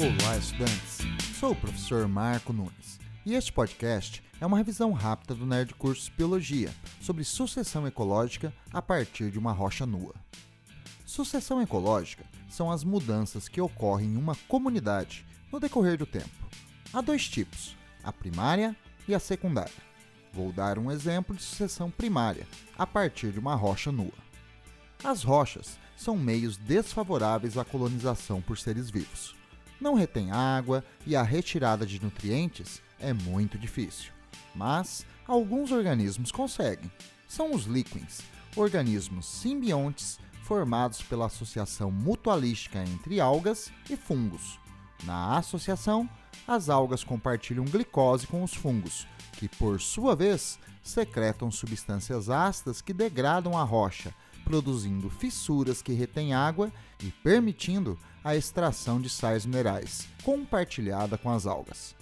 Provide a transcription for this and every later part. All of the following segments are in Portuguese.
Olá, estudantes! Sou o professor Marco Nunes e este podcast é uma revisão rápida do Nerd Cursos Biologia sobre sucessão ecológica a partir de uma rocha nua. Sucessão ecológica são as mudanças que ocorrem em uma comunidade no decorrer do tempo. Há dois tipos, a primária e a secundária. Vou dar um exemplo de sucessão primária a partir de uma rocha nua. As rochas são meios desfavoráveis à colonização por seres vivos. Não retém água e a retirada de nutrientes é muito difícil. Mas alguns organismos conseguem. São os líquens, organismos simbiontes formados pela associação mutualística entre algas e fungos. Na associação, as algas compartilham glicose com os fungos, que por sua vez secretam substâncias ácidas que degradam a rocha produzindo fissuras que retêm água e permitindo a extração de sais minerais, compartilhada com as algas.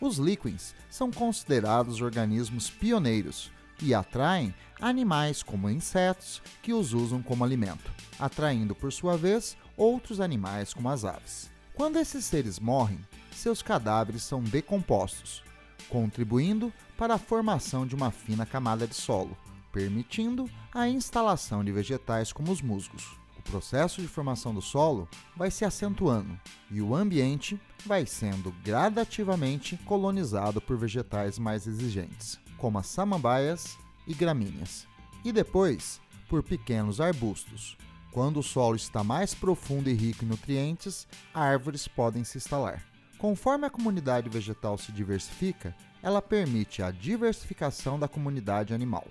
Os líquens são considerados organismos pioneiros e atraem animais como insetos que os usam como alimento, atraindo por sua vez outros animais como as aves. Quando esses seres morrem, seus cadáveres são decompostos, contribuindo para a formação de uma fina camada de solo, permitindo a instalação de vegetais como os musgos. O processo de formação do solo vai se acentuando e o ambiente vai sendo gradativamente colonizado por vegetais mais exigentes, como as samambaias e gramíneas, e depois por pequenos arbustos. Quando o solo está mais profundo e rico em nutrientes, árvores podem se instalar. Conforme a comunidade vegetal se diversifica, ela permite a diversificação da comunidade animal.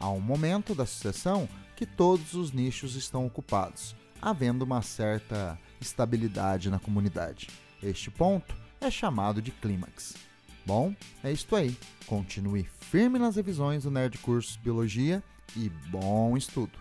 Há um momento da sucessão que todos os nichos estão ocupados, havendo uma certa estabilidade na comunidade. Este ponto é chamado de clímax. Bom, é isto aí. Continue firme nas revisões do Nerd Cursos Biologia e bom estudo!